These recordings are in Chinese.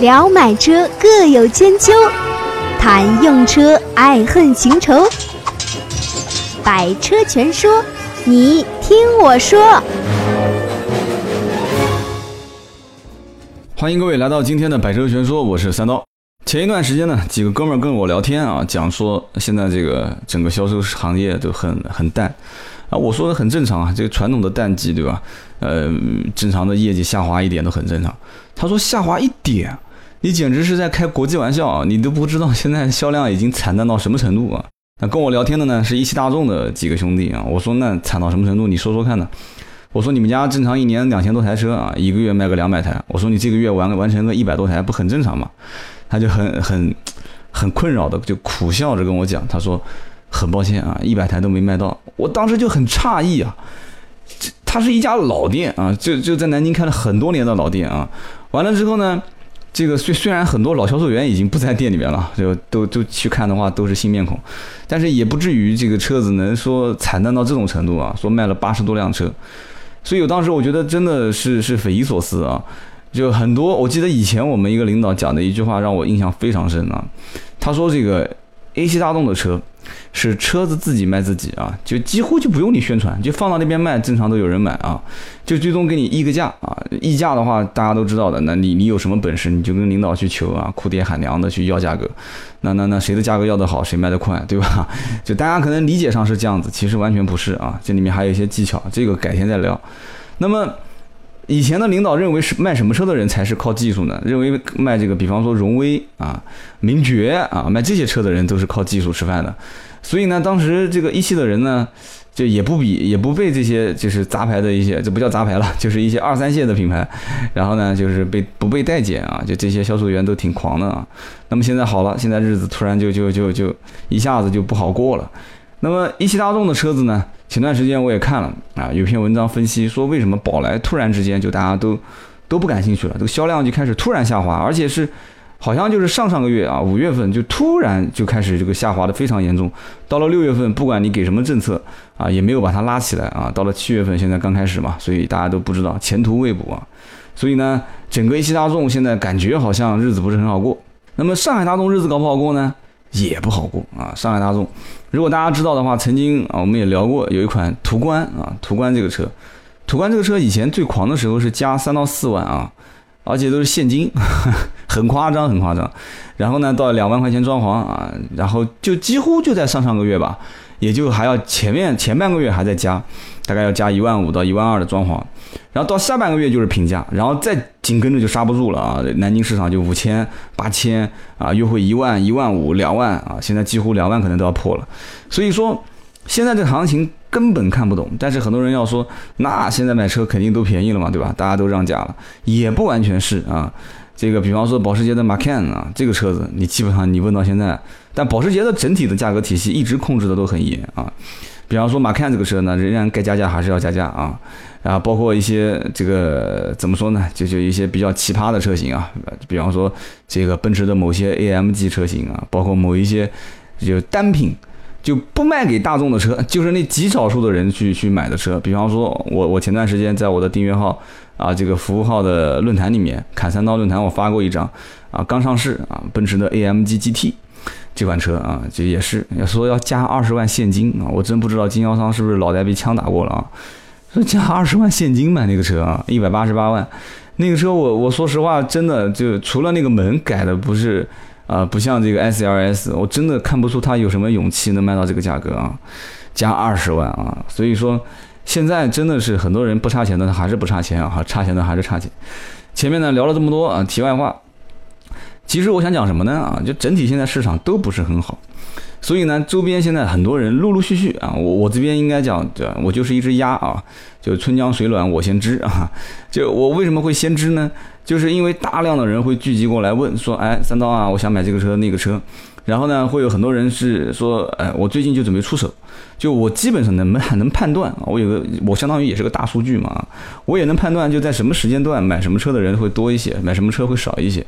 聊买车各有千秋，谈用车爱恨情仇。百车全说，你听我说。欢迎各位来到今天的百车全说，我是三刀。前一段时间呢，几个哥们儿跟我聊天啊，讲说现在这个整个销售行业都很很淡啊，我说的很正常啊，这个传统的淡季对吧？呃，正常的业绩下滑一点都很正常。他说下滑一点，你简直是在开国际玩笑啊！你都不知道现在销量已经惨淡到什么程度啊！那跟我聊天的呢是一汽大众的几个兄弟啊，我说那惨到什么程度？你说说看呢？我说你们家正常一年两千多台车啊，一个月卖个两百台，我说你这个月完完成个一百多台，不很正常吗？他就很很很困扰的就苦笑着跟我讲，他说很抱歉啊，一百台都没卖到。我当时就很诧异啊，这他是一家老店啊，就就在南京开了很多年的老店啊。完了之后呢，这个虽虽然很多老销售员已经不在店里面了，就都都去看的话都是新面孔，但是也不至于这个车子能说惨淡到这种程度啊，说卖了八十多辆车。所以我当时我觉得真的是是匪夷所思啊。就很多，我记得以前我们一个领导讲的一句话让我印象非常深啊。他说：“这个 A 系大众的车是车子自己卖自己啊，就几乎就不用你宣传，就放到那边卖，正常都有人买啊。就最终给你议个价啊，议价的话大家都知道的，那你你有什么本事你就跟领导去求啊，哭爹喊娘的去要价格。那那那谁的价格要得好，谁卖得快，对吧？就大家可能理解上是这样子，其实完全不是啊，这里面还有一些技巧，这个改天再聊。那么。以前的领导认为是卖什么车的人才是靠技术呢？认为卖这个，比方说荣威啊、名爵啊，卖这些车的人都是靠技术吃饭的。所以呢，当时这个一汽的人呢，就也不比，也不被这些就是杂牌的一些，这不叫杂牌了，就是一些二三线的品牌，然后呢，就是被不被待见啊，就这些销售员都挺狂的啊。那么现在好了，现在日子突然就就就就一下子就不好过了。那么一汽大众的车子呢？前段时间我也看了啊，有篇文章分析说，为什么宝来突然之间就大家都都不感兴趣了，这个销量就开始突然下滑，而且是好像就是上上个月啊，五月份就突然就开始这个下滑的非常严重，到了六月份，不管你给什么政策啊，也没有把它拉起来啊，到了七月份，现在刚开始嘛，所以大家都不知道前途未卜啊，所以呢，整个一汽大众现在感觉好像日子不是很好过。那么上海大众日子搞不好过呢？也不好过啊！上海大众，如果大家知道的话，曾经啊，我们也聊过有一款途观啊，途观这个车，途观这个车以前最狂的时候是加三到四万啊，而且都是现金，很夸张，很夸张。然后呢，到两万块钱装潢啊，然后就几乎就在上上个月吧，也就还要前面前半个月还在加，大概要加一万五到一万二的装潢。然后到下半个月就是平价，然后再紧跟着就刹不住了啊！南京市场就五千、八千啊，优惠一万、一万五、两万啊，现在几乎两万可能都要破了。所以说，现在这行情根本看不懂。但是很多人要说，那现在买车肯定都便宜了嘛，对吧？大家都让价了，也不完全是啊。这个比方说保时捷的 Macan 啊，这个车子你基本上你问到现在，但保时捷的整体的价格体系一直控制的都很严啊。比方说马 can 这个车呢，仍然该加价还是要加价啊，然后包括一些这个怎么说呢，就就一些比较奇葩的车型啊，比方说这个奔驰的某些 AMG 车型啊，包括某一些就单品就不卖给大众的车，就是那极少数的人去去买的车。比方说我我前段时间在我的订阅号啊这个服务号的论坛里面，砍三刀论坛我发过一张啊，刚上市啊，奔驰的 AMG GT。这款车啊，就也是要说要加二十万现金啊，我真不知道经销商是不是脑袋被枪打过了啊？说加二十万现金买那个车啊，一百八十八万，那个车我我说实话，真的就除了那个门改的不是啊，不像这个 S L S，我真的看不出他有什么勇气能卖到这个价格啊，加二十万啊，所以说现在真的是很多人不差钱的，他还是不差钱啊，差钱的还是差钱。前面呢聊了这么多啊，题外话。其实我想讲什么呢？啊，就整体现在市场都不是很好，所以呢，周边现在很多人陆陆续续啊，我我这边应该讲，对吧我就是一只鸭啊，就春江水暖我先知啊，就我为什么会先知呢？就是因为大量的人会聚集过来问说，哎，三刀啊，我想买这个车那个车。然后呢，会有很多人是说，哎，我最近就准备出手，就我基本上能能能判断，我有个我相当于也是个大数据嘛，我也能判断就在什么时间段买什么车的人会多一些，买什么车会少一些。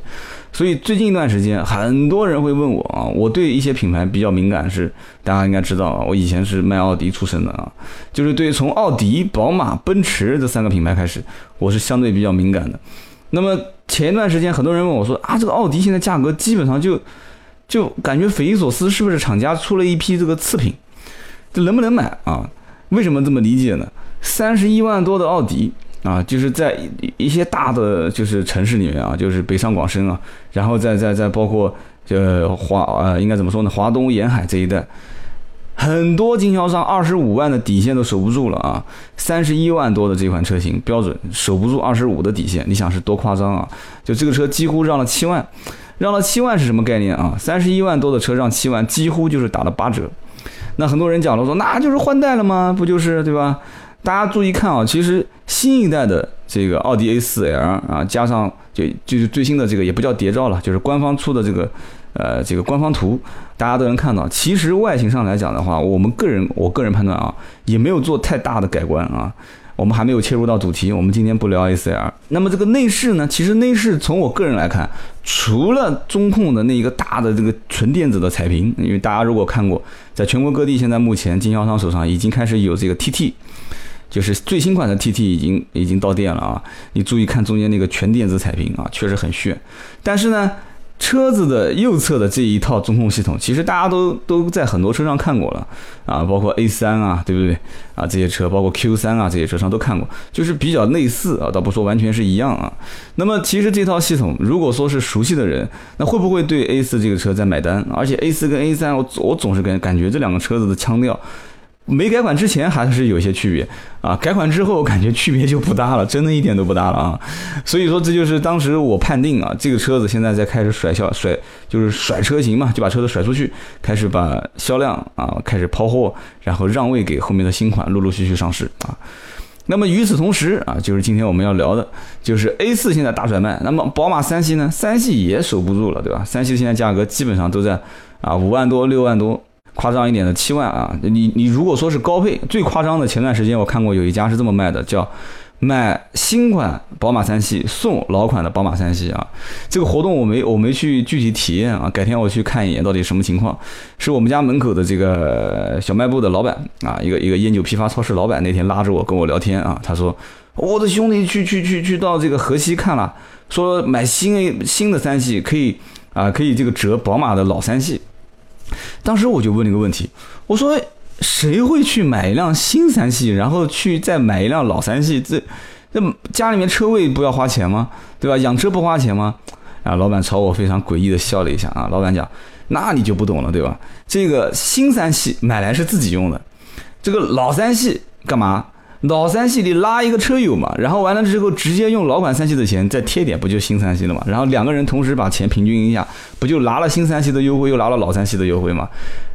所以最近一段时间，很多人会问我啊，我对一些品牌比较敏感，是大家应该知道啊，我以前是卖奥迪出身的啊，就是对从奥迪、宝马、奔驰这三个品牌开始，我是相对比较敏感的。那么前一段时间很多人问我说啊，这个奥迪现在价格基本上就就感觉匪夷所思，是不是厂家出了一批这个次品？这能不能买啊？为什么这么理解呢？三十一万多的奥迪啊，就是在一些大的就是城市里面啊，就是北上广深啊，然后再再再包括呃华呃应该怎么说呢？华东沿海这一带。很多经销商二十五万的底线都守不住了啊！三十一万多的这款车型标准守不住二十五的底线，你想是多夸张啊？就这个车几乎让了七万，让了七万是什么概念啊？三十一万多的车让七万，几乎就是打了八折。那很多人讲了说，那就是换代了吗？不就是对吧？大家注意看啊，其实新一代的这个奥迪 A4L 啊，加上就就是最新的这个也不叫谍照了，就是官方出的这个。呃，这个官方图大家都能看到。其实外形上来讲的话，我们个人我个人判断啊，也没有做太大的改观啊。我们还没有切入到主题，我们今天不聊 A C R。那么这个内饰呢？其实内饰从我个人来看，除了中控的那一个大的这个纯电子的彩屏，因为大家如果看过，在全国各地现在目前经销商手上已经开始有这个 TT，就是最新款的 TT 已经已经到店了啊。你注意看中间那个全电子彩屏啊，确实很炫。但是呢。车子的右侧的这一套中控系统，其实大家都都在很多车上看过了啊，包括 A3 啊，对不对啊？这些车，包括 Q3 啊，这些车上都看过，就是比较类似啊，倒不说完全是一样啊。那么其实这套系统，如果说是熟悉的人，那会不会对 A4 这个车在买单？而且 A4 跟 A3，我我总是感感觉这两个车子的腔调。没改款之前还是有些区别啊，改款之后感觉区别就不大了，真的一点都不大了啊。所以说这就是当时我判定啊，这个车子现在在开始甩销甩，就是甩车型嘛，就把车子甩出去，开始把销量啊开始抛货，然后让位给后面的新款陆陆续续上市啊。那么与此同时啊，就是今天我们要聊的，就是 A 四现在大甩卖，那么宝马三系呢，三系也守不住了，对吧？三系现在价格基本上都在啊五万多六万多。夸张一点的七万啊！你你如果说是高配，最夸张的，前段时间我看过有一家是这么卖的，叫买新款宝马三系送老款的宝马三系啊。这个活动我没我没去具体体验啊，改天我去看一眼到底什么情况。是我们家门口的这个小卖部的老板啊，一个一个烟酒批发超市老板那天拉着我跟我聊天啊，他说我的兄弟去去去去到这个河西看了，说买新新的三系可以啊可以这个折宝马的老三系。当时我就问了一个问题，我说谁会去买一辆新三系，然后去再买一辆老三系？这这家里面车位不要花钱吗？对吧？养车不花钱吗？啊，老板朝我非常诡异的笑了一下啊。老板讲，那你就不懂了，对吧？这个新三系买来是自己用的，这个老三系干嘛？老三系里拉一个车友嘛，然后完了之后直接用老款三系的钱再贴点，不就新三系了嘛？然后两个人同时把钱平均一下，不就拿了新三系的优惠，又拿了老三系的优惠吗？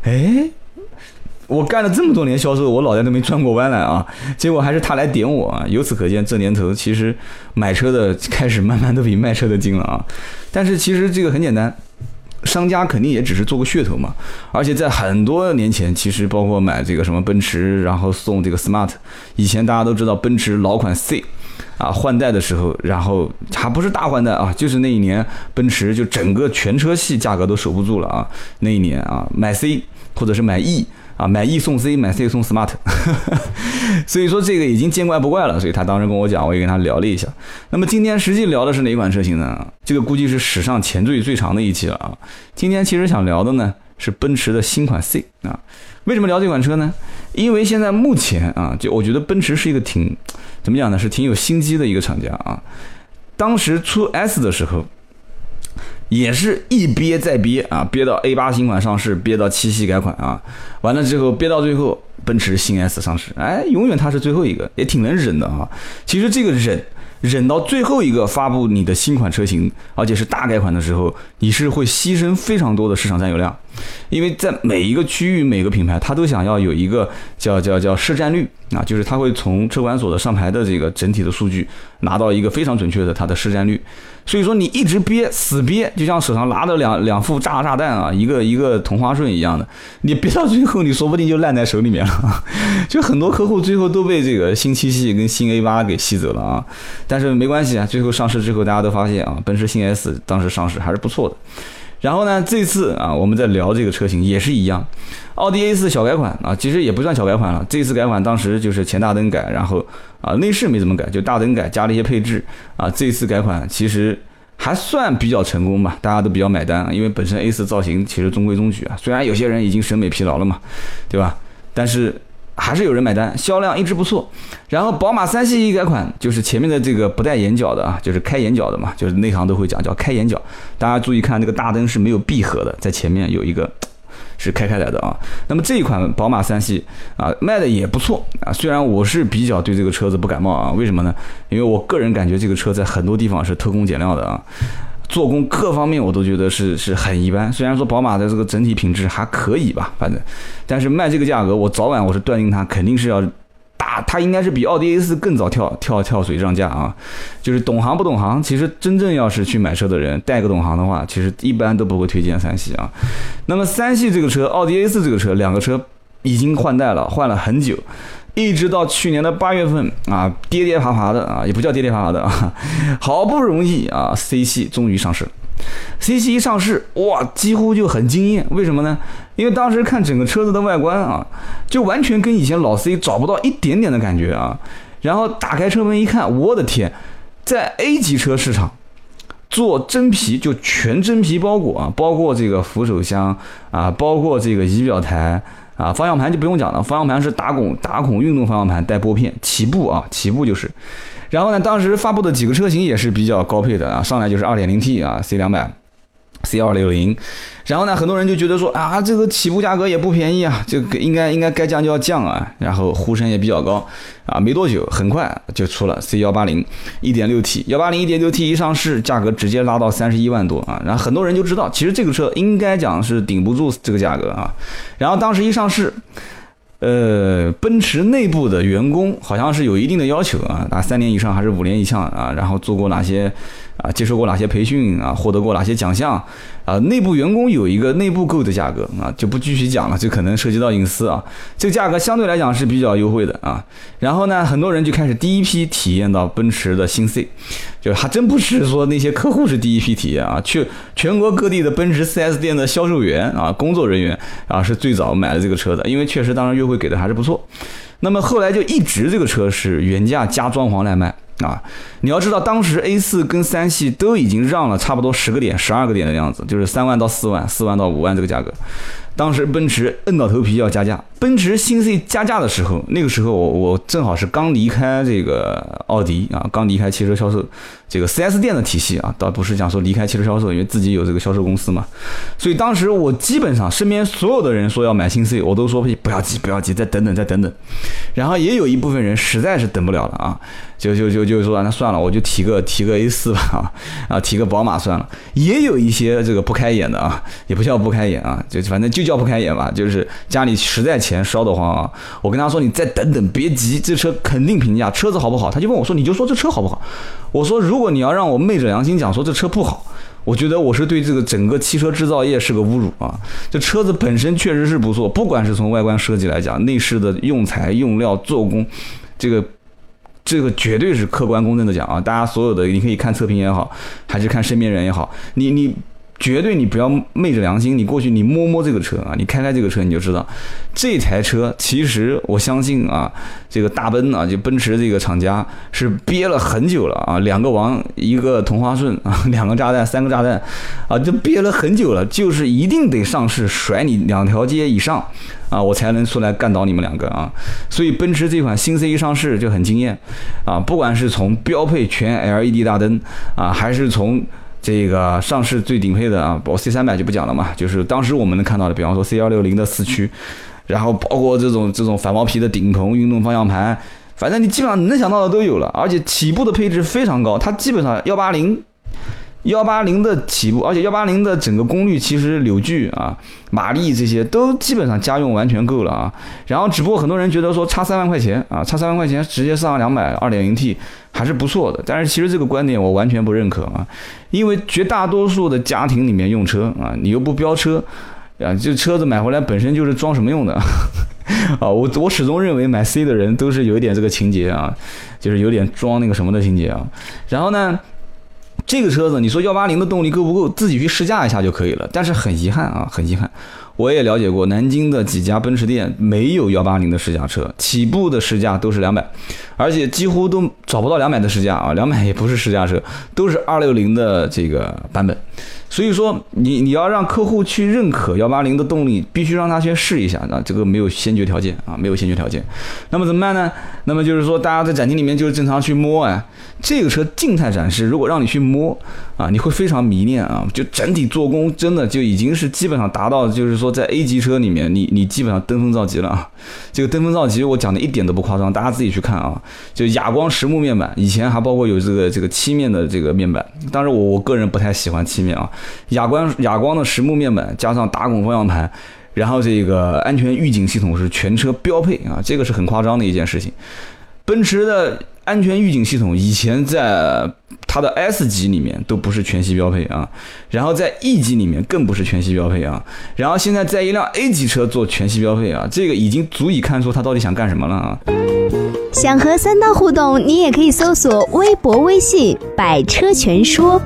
哎，我干了这么多年销售，我脑袋都没转过弯来啊！结果还是他来点我啊！由此可见，这年头其实买车的开始慢慢都比卖车的精了啊！但是其实这个很简单。商家肯定也只是做个噱头嘛，而且在很多年前，其实包括买这个什么奔驰，然后送这个 smart，以前大家都知道奔驰老款 C，啊换代的时候，然后还不是大换代啊，就是那一年奔驰就整个全车系价格都守不住了啊，那一年啊买 C 或者是买 E。啊，买 E 送 C，买 C 送 Smart，所以说这个已经见怪不怪了。所以他当时跟我讲，我也跟他聊了一下。那么今天实际聊的是哪款车型呢？这个估计是史上前缀最长的一期了啊。今天其实想聊的呢是奔驰的新款 C 啊。为什么聊这款车呢？因为现在目前啊，就我觉得奔驰是一个挺怎么讲呢？是挺有心机的一个厂家啊。当时出 S 的时候。也是一憋再憋啊，憋到 A 八新款上市，憋到七系改款啊，完了之后憋到最后，奔驰新 S 上市，哎，永远它是最后一个，也挺能忍的啊。其实这个忍。忍到最后一个发布你的新款车型，而且是大改款的时候，你是会牺牲非常多的市场占有量，因为在每一个区域、每个品牌，它都想要有一个叫叫叫市占率啊，就是它会从车管所的上牌的这个整体的数据拿到一个非常准确的它的市占率。所以说你一直憋死憋，就像手上拿着两两副炸炸弹啊，一个一个同花顺一样的，你憋到最后，你说不定就烂在手里面了。就很多客户最后都被这个新七系跟新 A 八给吸走了啊。但是没关系啊，最后上市之后，大家都发现啊，奔驰新 S 当时上市还是不错的。然后呢，这次啊，我们在聊这个车型也是一样，奥迪 A4 小改款啊，其实也不算小改款了。这次改款当时就是前大灯改，然后啊内饰没怎么改，就大灯改加了一些配置啊。这次改款其实还算比较成功吧，大家都比较买单，因为本身 A 四造型其实中规中矩啊，虽然有些人已经审美疲劳了嘛，对吧？但是还是有人买单，销量一直不错。然后宝马三系一改款，就是前面的这个不带眼角的啊，就是开眼角的嘛，就是内行都会讲叫开眼角。大家注意看，这个大灯是没有闭合的，在前面有一个是开开来的啊。那么这一款宝马三系啊，卖的也不错啊。虽然我是比较对这个车子不感冒啊，为什么呢？因为我个人感觉这个车在很多地方是偷工减料的啊。做工各方面我都觉得是是很一般，虽然说宝马的这个整体品质还可以吧，反正，但是卖这个价格，我早晚我是断定它肯定是要打，它应该是比奥迪 A 四更早跳跳跳水涨价啊。就是懂行不懂行，其实真正要是去买车的人带个懂行的话，其实一般都不会推荐三系啊。那么三系这个车，奥迪 A 四这个车，两个车已经换代了，换了很久。一直到去年的八月份啊，跌跌爬爬的啊，也不叫跌跌爬爬的啊，好不容易啊，C 系终于上市。C 系一上市，哇，几乎就很惊艳。为什么呢？因为当时看整个车子的外观啊，就完全跟以前老 C 找不到一点点的感觉啊。然后打开车门一看，我的天，在 A 级车市场做真皮就全真皮包裹啊，包括这个扶手箱啊，包括这个仪表台。啊，方向盘就不用讲了，方向盘是打孔打孔运动方向盘带拨片，起步啊，起步就是。然后呢，当时发布的几个车型也是比较高配的啊，上来就是 2.0T 啊，C 两百。C 二六零，然后呢，很多人就觉得说啊，这个起步价格也不便宜啊，这个应该应该该降就要降啊，然后呼声也比较高啊，没多久，很快就出了 C 幺八零一点六 T，幺八零一点六 T 一上市，价格直接拉到三十一万多啊，然后很多人就知道，其实这个车应该讲是顶不住这个价格啊，然后当时一上市。呃，奔驰内部的员工好像是有一定的要求啊，打三年以上还是五年以上啊？然后做过哪些啊？接受过哪些培训啊？获得过哪些奖项啊？内部员工有一个内部购的价格啊，就不继续讲了，这可能涉及到隐私啊。这个价格相对来讲是比较优惠的啊。然后呢，很多人就开始第一批体验到奔驰的新 C。就还真不是说那些客户是第一批体验啊，去全国各地的奔驰 4S 店的销售员啊、工作人员啊是最早买了这个车的，因为确实当时优惠给的还是不错。那么后来就一直这个车是原价加装潢来卖啊。你要知道，当时 A 四跟三系都已经让了差不多十个点、十二个点的样子，就是三万到四万、四万到五万这个价格。当时奔驰摁到头皮要加价，奔驰新 C 加价的时候，那个时候我我正好是刚离开这个奥迪啊，刚离开汽车销售这个 4S 店的体系啊，倒不是讲说离开汽车销售，因为自己有这个销售公司嘛，所以当时我基本上身边所有的人说要买新 C，我都说不要急不要急，再等等再等等，然后也有一部分人实在是等不了了啊，就就就就说那算了，我就提个提个 A 四吧 啊，啊提个宝马算了，也有一些这个不开眼的啊，也不叫不开眼啊，就反正就。叫不开眼吧，就是家里实在钱烧得慌啊！我跟他说：“你再等等，别急，这车肯定平价，车子好不好？”他就问我说：“你就说这车好不好？”我说：“如果你要让我昧着良心讲说这车不好，我觉得我是对这个整个汽车制造业是个侮辱啊！这车子本身确实是不错，不管是从外观设计来讲，内饰的用材、用料、做工，这个这个绝对是客观公正的讲啊！大家所有的，你可以看测评也好，还是看身边人也好，你你。绝对你不要昧着良心，你过去你摸摸这个车啊，你开开这个车你就知道，这台车其实我相信啊，这个大奔啊，就奔驰这个厂家是憋了很久了啊，两个王一个同花顺啊，两个炸弹三个炸弹啊，就憋了很久了，就是一定得上市甩你两条街以上啊，我才能出来干倒你们两个啊，所以奔驰这款新 C 一上市就很惊艳啊，不管是从标配全 LED 大灯啊，还是从这个上市最顶配的啊，包括 C 三百就不讲了嘛，就是当时我们能看到的，比方说 C 幺六零的四驱，然后包括这种这种反毛皮的顶棚、运动方向盘，反正你基本上能想到的都有了，而且起步的配置非常高，它基本上幺八零。幺八零的起步，而且幺八零的整个功率其实扭矩啊、马力这些都基本上家用完全够了啊。然后只不过很多人觉得说差三万块钱啊，差三万块钱直接上两百二点零 T 还是不错的。但是其实这个观点我完全不认可啊，因为绝大多数的家庭里面用车啊，你又不飙车啊，这车子买回来本身就是装什么用的 啊？我我始终认为买 C 的人都是有一点这个情节啊，就是有点装那个什么的情节啊。然后呢？这个车子你说幺八零的动力够不够，自己去试驾一下就可以了。但是很遗憾啊，很遗憾。我也了解过南京的几家奔驰店没有幺八零的试驾车，起步的试驾都是两百，而且几乎都找不到两百的试驾啊，两百也不是试驾车，都是二六零的这个版本。所以说，你你要让客户去认可幺八零的动力，必须让他先试一下啊，这个没有先决条件啊，没有先决条件。那么怎么办呢？那么就是说，大家在展厅里面就是正常去摸啊。这个车静态展示，如果让你去摸啊，你会非常迷恋啊。就整体做工真的就已经是基本上达到，就是说在 A 级车里面，你你基本上登峰造极了啊。这个登峰造极，我讲的一点都不夸张，大家自己去看啊。就哑光实木面板，以前还包括有这个这个漆面的这个面板，当然我我个人不太喜欢漆面啊。哑光哑光的实木面板加上打孔方向盘，然后这个安全预警系统是全车标配啊，这个是很夸张的一件事情。奔驰的安全预警系统以前在它的 S 级里面都不是全系标配啊，然后在 E 级里面更不是全系标配啊，然后现在在一辆 A 级车做全系标配啊，这个已经足以看出它到底想干什么了啊。想和三刀互动，你也可以搜索微博、微信“百车全说”。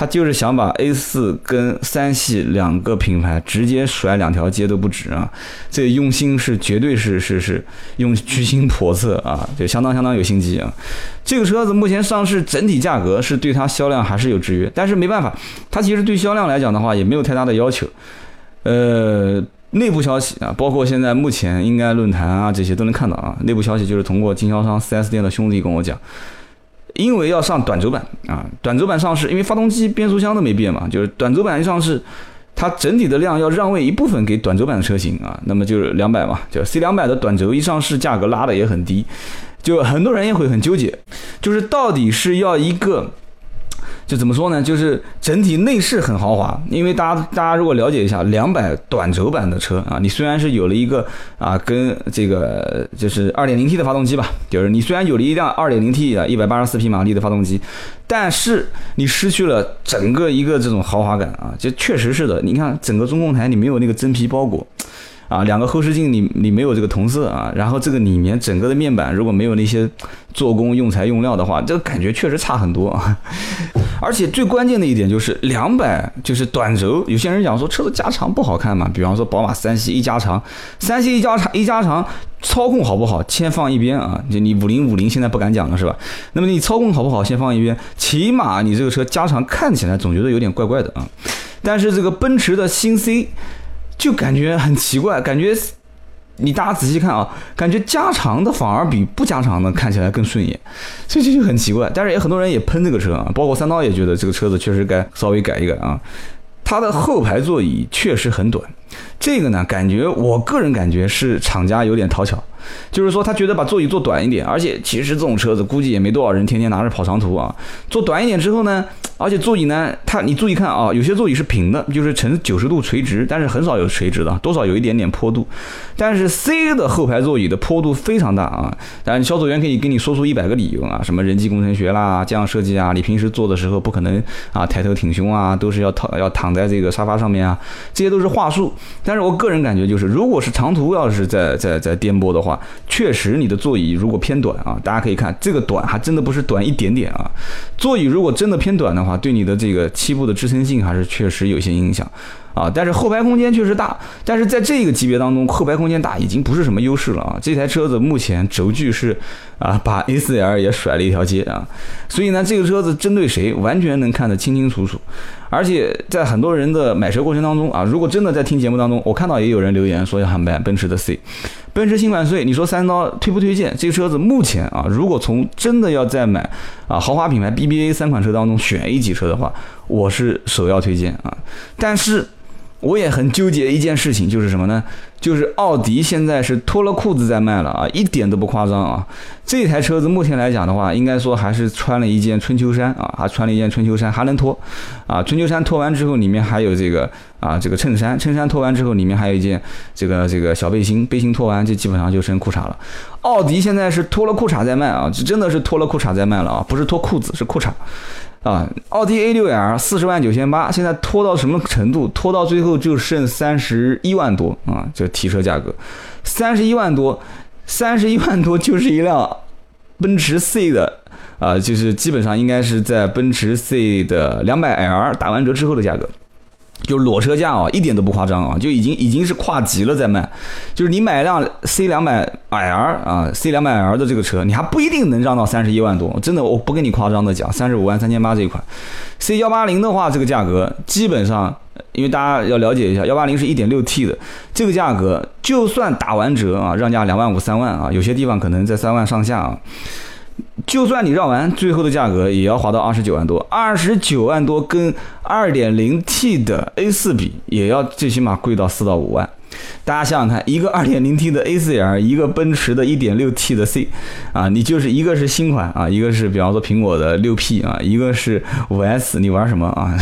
他就是想把 A 四跟三系两个品牌直接甩两条街都不止啊！这用心是绝对是是是用居心叵测啊，就相当相当有心机啊！这个车子目前上市整体价格是对它销量还是有制约，但是没办法，它其实对销量来讲的话也没有太大的要求。呃，内部消息啊，包括现在目前应该论坛啊这些都能看到啊，内部消息就是通过经销商 4S 店的兄弟跟我讲。因为要上短轴版啊，短轴版上市，因为发动机、变速箱都没变嘛，就是短轴版一上市，它整体的量要让位一部分给短轴版的车型啊，那么就是两百嘛，就 C 两百的短轴一上市，价格拉的也很低，就很多人也会很纠结，就是到底是要一个。就怎么说呢？就是整体内饰很豪华，因为大家大家如果了解一下两百短轴版的车啊，你虽然是有了一个啊跟这个就是二点零 T 的发动机吧，就是你虽然有了一辆二点零 T 的一百八十四匹马力的发动机，但是你失去了整个一个这种豪华感啊，就确实是的。你看整个中控台你没有那个真皮包裹。啊，两个后视镜你你没有这个同色啊，然后这个里面整个的面板如果没有那些做工用材用料的话，这个感觉确实差很多啊。而且最关键的一点就是两百就是短轴，有些人讲说车子加长不好看嘛，比方说宝马三系一加长，三系一加长一加长，操控好不好先放一边啊，就你五零五零现在不敢讲了是吧？那么你操控好不好先放一边，起码你这个车加长看起来总觉得有点怪怪的啊。但是这个奔驰的新 C。就感觉很奇怪，感觉你大家仔细看啊，感觉加长的反而比不加长的看起来更顺眼，所以这就很奇怪。但是也很多人也喷这个车啊，包括三刀也觉得这个车子确实该稍微改一改啊。它的后排座椅确实很短，这个呢，感觉我个人感觉是厂家有点讨巧。就是说，他觉得把座椅做短一点，而且其实这种车子估计也没多少人天天拿着跑长途啊。做短一点之后呢，而且座椅呢，它你注意看啊，有些座椅是平的，就是呈九十度垂直，但是很少有垂直的，多少有一点点坡度。但是 C 的后排座椅的坡度非常大啊，当然销售员可以给你说出一百个理由啊，什么人机工程学啦，这样设计啊，你平时坐的时候不可能啊抬头挺胸啊，都是要躺要躺在这个沙发上面啊，这些都是话术。但是我个人感觉就是，如果是长途要是在在在颠簸的话，确实，你的座椅如果偏短啊，大家可以看这个短，还真的不是短一点点啊。座椅如果真的偏短的话，对你的这个膝部的支撑性还是确实有些影响啊。但是后排空间确实大，但是在这个级别当中，后排空间大已经不是什么优势了啊。这台车子目前轴距是啊，把 A4L 也甩了一条街啊。所以呢，这个车子针对谁，完全能看得清清楚楚。而且在很多人的买车过程当中啊，如果真的在听节目当中，我看到也有人留言说要买奔驰的 C。奔驰新款税，你说三刀推不推荐？这个车子目前啊，如果从真的要再买啊豪华品牌 BBA 三款车当中选 A 级车的话，我是首要推荐啊。但是我也很纠结一件事情，就是什么呢？就是奥迪现在是脱了裤子在卖了啊，一点都不夸张啊！这台车子目前来讲的话，应该说还是穿了一件春秋衫啊，还穿了一件春秋衫，还能脱啊！春秋衫脱完之后，里面还有这个啊这个衬衫，衬衫脱完之后，里面还有一件这个这个小背心，背心脱完，这基本上就剩裤衩了。奥迪现在是脱了裤衩在卖啊，这真的是脱了裤衩在卖了啊，不是脱裤子，是裤衩。啊，奥迪 A6L 四十万九千八，现在拖到什么程度？拖到最后就剩三十一万多啊！这提车价格，三十一万多，三十一万多就是一辆奔驰 C 的啊，就是基本上应该是在奔驰 C 的两百 L 打完折之后的价格。就裸车价啊，一点都不夸张啊，就已经已经是跨级了在卖。就是你买一辆 C 两百 L 啊，C 两百 L 的这个车，你还不一定能让到三十一万多。真的，我不跟你夸张的讲，三十五万三千八这一款 C 幺八零的话，这个价格基本上，因为大家要了解一下，幺八零是一点六 T 的，这个价格就算打完折啊，让价两万五三万啊，有些地方可能在三万上下啊。就算你绕完，最后的价格也要划到二十九万多，二十九万多跟二点零 T 的 A 四比，也要最起码贵到四到五万。大家想想看，一个 2.0T 的 A4L，一个奔驰的 1.6T 的 C，啊，你就是一个是新款啊，一个是比方说苹果的 6P 啊，一个是 5S，你玩什么啊？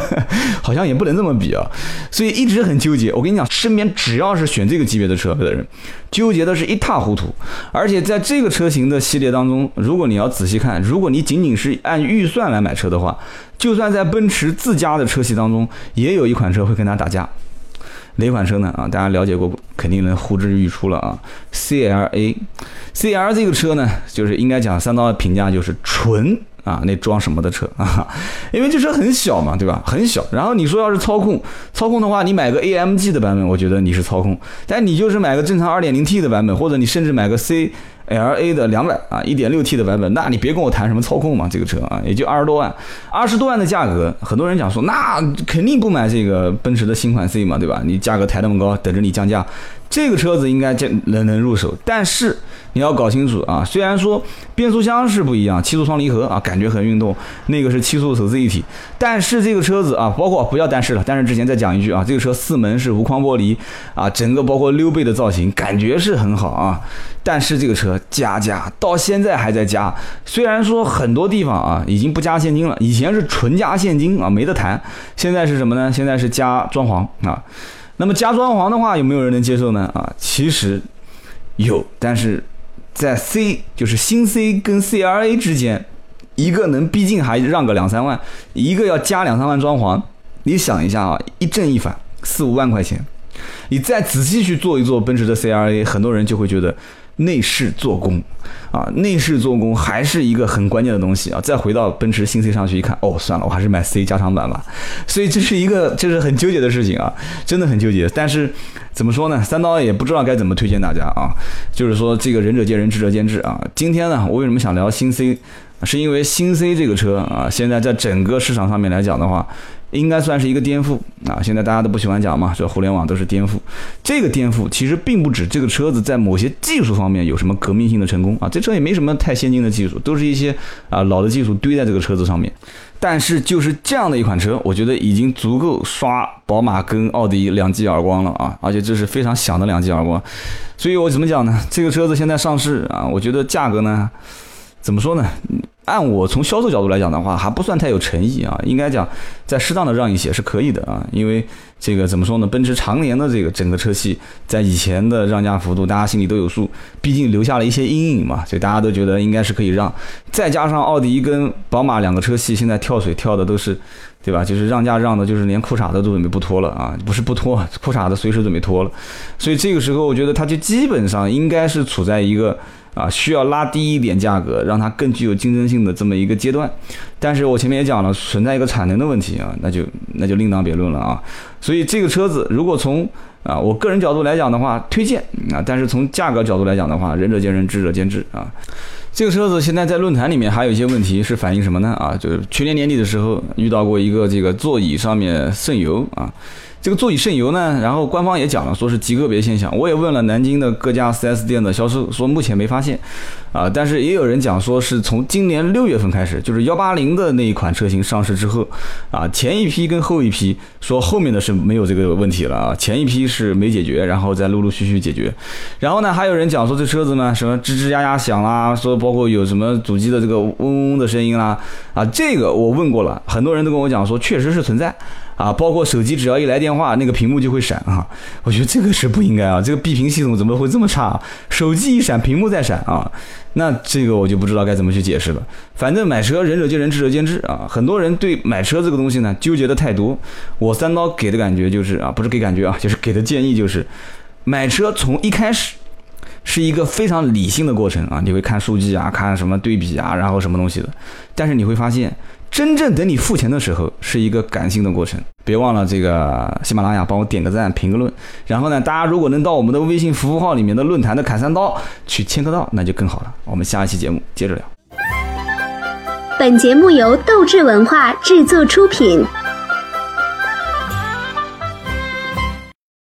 好像也不能这么比啊，所以一直很纠结。我跟你讲，身边只要是选这个级别的车的人，纠结的是一塌糊涂。而且在这个车型的系列当中，如果你要仔细看，如果你仅仅是按预算来买车的话，就算在奔驰自家的车系当中，也有一款车会跟它打架。哪款车呢？啊，大家了解过，肯定能呼之欲出了啊。CLA，CL 这个车呢，就是应该讲三刀的评价就是纯啊，那装什么的车 啊？因为这车很小嘛，对吧？很小。然后你说要是操控，操控的话，你买个 AMG 的版本，我觉得你是操控。但你就是买个正常 2.0T 的版本，或者你甚至买个 C。L A 的两百啊，一点六 T 的版本，那你别跟我谈什么操控嘛，这个车啊，也就二十多万，二十多万的价格，很多人讲说，那肯定不买这个奔驰的新款 C 嘛，对吧？你价格抬那么高，等着你降价。这个车子应该能能入手，但是你要搞清楚啊，虽然说变速箱是不一样，七速双离合啊，感觉很运动，那个是七速手自一体，但是这个车子啊，包括不要但是了，但是之前再讲一句啊，这个车四门是无框玻璃啊，整个包括溜背的造型，感觉是很好啊，但是这个车加价到现在还在加，虽然说很多地方啊已经不加现金了，以前是纯加现金啊没得谈，现在是什么呢？现在是加装潢啊。那么加装潢的话，有没有人能接受呢？啊，其实有，但是在 C 就是新 C 跟 CRA 之间，一个能毕竟还让个两三万，一个要加两三万装潢。你想一下啊，一正一反，四五万块钱，你再仔细去做一做奔驰的 CRA，很多人就会觉得。内饰做工，啊，内饰做工还是一个很关键的东西啊。再回到奔驰新 C 上去一看，哦，算了，我还是买 C 加长版吧。所以这是一个，这是很纠结的事情啊，真的很纠结。但是怎么说呢？三刀也不知道该怎么推荐大家啊。就是说，这个仁者见仁，智者见智啊。今天呢，我为什么想聊新 C？是因为新 C 这个车啊，现在在整个市场上面来讲的话。应该算是一个颠覆啊！现在大家都不喜欢讲嘛，说互联网都是颠覆。这个颠覆其实并不止这个车子在某些技术方面有什么革命性的成功啊，这车也没什么太先进的技术，都是一些啊老的技术堆在这个车子上面。但是就是这样的一款车，我觉得已经足够刷宝马跟奥迪两记耳光了啊！而且这是非常响的两记耳光。所以我怎么讲呢？这个车子现在上市啊，我觉得价格呢，怎么说呢？按我从销售角度来讲的话，还不算太有诚意啊。应该讲，在适当的让一些是可以的啊。因为这个怎么说呢？奔驰常年的这个整个车系，在以前的让价幅度，大家心里都有数。毕竟留下了一些阴影嘛，所以大家都觉得应该是可以让。再加上奥迪跟宝马两个车系现在跳水跳的都是，对吧？就是让价让的，就是连裤衩子都准备不脱了啊！不是不脱，裤衩子随时准备脱了。所以这个时候，我觉得它就基本上应该是处在一个。啊，需要拉低一点价格，让它更具有竞争性的这么一个阶段，但是我前面也讲了，存在一个产能的问题啊，那就那就另当别论了啊。所以这个车子如果从啊我个人角度来讲的话，推荐啊，但是从价格角度来讲的话，仁者见仁，智者见智啊。这个车子现在在论坛里面还有一些问题是反映什么呢？啊，就是去年年底的时候遇到过一个这个座椅上面渗油啊。这个座椅渗油呢，然后官方也讲了，说是极个别现象。我也问了南京的各家 4S 店的销售，说目前没发现，啊，但是也有人讲说是从今年六月份开始，就是幺八零的那一款车型上市之后，啊，前一批跟后一批说后面的是没有这个问题了啊，前一批是没解决，然后再陆陆续续解决。然后呢，还有人讲说这车子呢什么吱吱呀呀响啦，说包括有什么主机的这个嗡嗡的声音啦，啊，这个我问过了，很多人都跟我讲说确实是存在。啊，包括手机只要一来电话，那个屏幕就会闪啊！我觉得这个是不应该啊，这个闭屏系统怎么会这么差？手机一闪，屏幕再闪啊！那这个我就不知道该怎么去解释了。反正买车仁者见仁，智者见智啊！很多人对买车这个东西呢纠结的太多，我三刀给的感觉就是啊，不是给感觉啊，就是给的建议就是，买车从一开始是一个非常理性的过程啊，你会看数据啊，看什么对比啊，然后什么东西的。但是你会发现，真正等你付钱的时候，是一个感性的过程。别忘了这个喜马拉雅帮我点个赞、评个论。然后呢，大家如果能到我们的微信服务号里面的论坛的砍三刀去签个到，那就更好了。我们下一期节目接着聊。本节目由斗志文化制作出品。